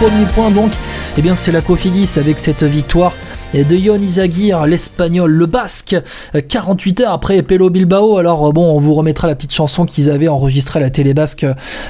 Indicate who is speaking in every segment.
Speaker 1: premier point donc, eh bien c'est la Cofidis avec cette victoire de Yon Izagir, l'espagnol, le basque, 48 heures après Pelo Bilbao. Alors euh, bon, on vous remettra la petite chanson qu'ils avaient enregistrée à la télé basque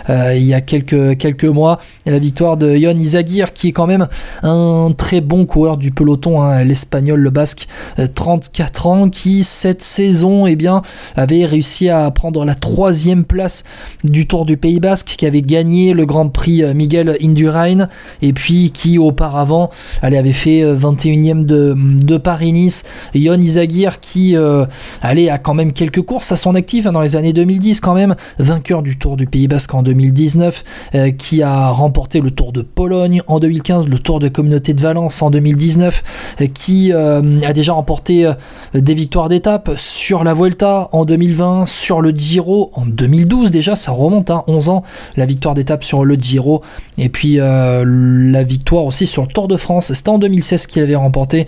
Speaker 1: euh, il y a quelques, quelques mois. Et la victoire de Yon Izagir, qui est quand même un très bon coureur du peloton, hein, l'espagnol, le basque, 34 euh, ans, qui cette saison eh bien, avait réussi à prendre la troisième place du Tour du Pays Basque, qui avait gagné le Grand Prix Miguel Indurain, et puis qui auparavant elle avait fait 21e de, Paris-Nice, Yon Izagir qui euh, allait a quand même quelques courses à son actif hein, dans les années 2010 quand même, vainqueur du Tour du Pays Basque en 2019, euh, qui a remporté le Tour de Pologne en 2015, le Tour de Communauté de Valence en 2019, euh, qui a déjà remporté des victoires d'étape sur la Vuelta en 2020, sur le Giro en 2012 déjà, ça remonte, à hein, 11 ans, la victoire d'étape sur le Giro, et puis la victoire aussi sur le Tour de France, c'était en 2016 qu'il avait remporté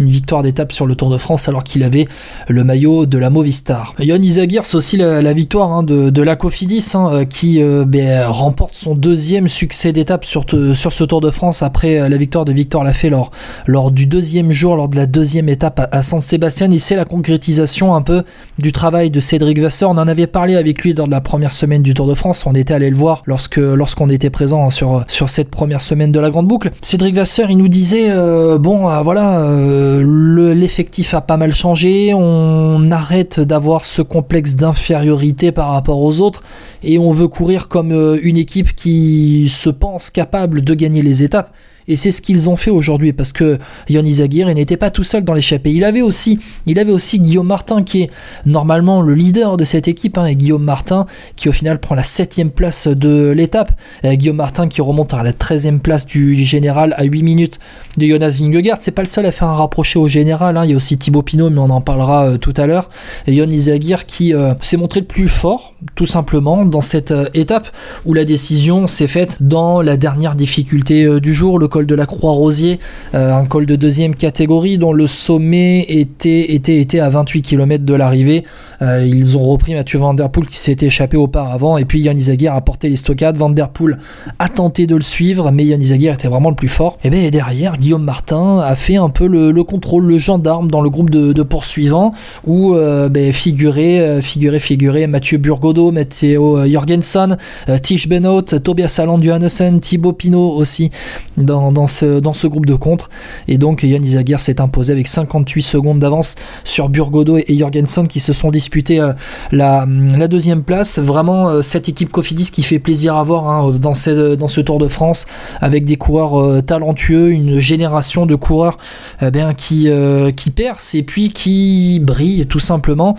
Speaker 1: une victoire d'étape sur le Tour de France alors qu'il avait le maillot de la Movistar. Yon Izagir, c'est aussi la, victoire hein, de, la Cofidis hein, euh, qui euh, ben, remporte son deuxième succès d'étape sur, ce Tour de France après euh, la victoire de Victor Lafay lors, du deuxième jour, lors de la deuxième étape à, San Sébastien. Et c'est la concrétisation un peu du travail de Cédric Vasseur. On en avait parlé avec lui lors de la première semaine du Tour de France. On était allé le voir lorsque lorsqu'on était présent hein, sur cette première semaine de la Grande Boucle. Cédric Vasseur, il nous disait bon, voilà, euh, l'effectif a pas mal changé, on arrête d'avoir ce complexe d'infériorité par rapport aux autres et on veut courir comme euh, une équipe qui se pense capable de gagner les étapes. Et c'est ce qu'ils ont fait aujourd'hui parce que Yann Izagir n'était pas tout seul dans l'échappée. Il avait aussi, il avait aussi Guillaume Martin qui est normalement le leader de cette équipe. Hein, et Guillaume Martin qui au final prend la septième place de l'étape. Guillaume Martin qui remonte à la 13e place du général à 8 minutes de Jonas Vingegaard. C'est pas le seul à faire un rapproché au général. Hein. Il y a aussi Thibaut Pinot, mais on en parlera euh, tout à l'heure. Et Yann Izagir qui euh, s'est montré le plus fort, tout simplement, dans cette euh, étape où la décision s'est faite dans la dernière difficulté du jour, le col de la Croix-Rosier, euh, un col de deuxième catégorie dont le sommet était, était, était à 28 km de l'arrivée. Euh, ils ont repris Mathieu Van Der Poel qui s'était échappé auparavant et puis Yann Izagir a porté les stockades. Van Der Poel a tenté de le suivre mais Yann Izagir était vraiment le plus fort. Et bien derrière, Guillaume Martin a fait un peu le, contrôle, le gendarme dans le groupe de, poursuivants où euh, ben, figurait, figurait, figurait Mathieu Burgodo, Matteo Jorgensen, Tish Benot, Tobias Alland Johannessen, Thibaut Pinot aussi dans dans ce, groupe de contre. Et donc Yann Izagir s'est imposé avec 58 secondes d'avance sur Burgodo et Jorgensen qui se sont disputés euh, la, deuxième place. Vraiment euh, cette équipe Cofidis qui fait plaisir à voir hein, dans, ce, Tour de France avec des coureurs euh, talentueux, une génération de coureurs eh qui, qui percent et puis qui brillent tout simplement.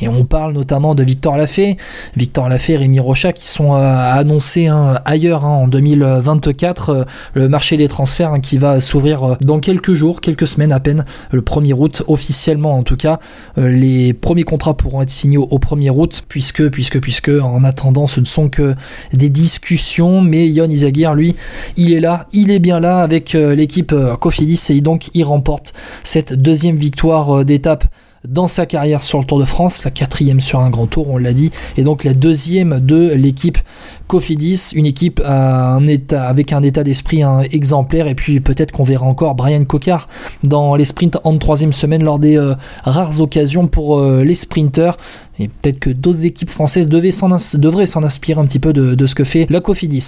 Speaker 1: Et on parle notamment de Victor Lafay, Victor Lafay, Rémi Rocha qui sont euh, annoncés hein, ailleurs hein, en 2024. Euh, le marché des transferts hein, qui va s'ouvrir euh, dans quelques jours, quelques semaines à peine, le 1er août, officiellement en tout cas. les premiers contrats pourront être signés au 1er août, puisque, puisque, puisque, en attendant, ce ne sont que des discussions. Mais Yon Izagir, lui, il est là, il est bien là avec l'équipe Cofidis et donc il remporte cette deuxième victoire d'étape dans sa carrière sur le Tour de France, la quatrième sur un grand tour, on l'a dit, et donc la deuxième de l'équipe Cofidis, une équipe avec un état d'esprit exemplaire, et puis peut-être qu'on verra encore Brian Cocard dans les sprints en troisième semaine lors des euh, rares occasions pour euh, les sprinters. Et peut-être que d'autres équipes françaises devraient s'en inspirer un petit peu de, de ce que fait la Cofidis.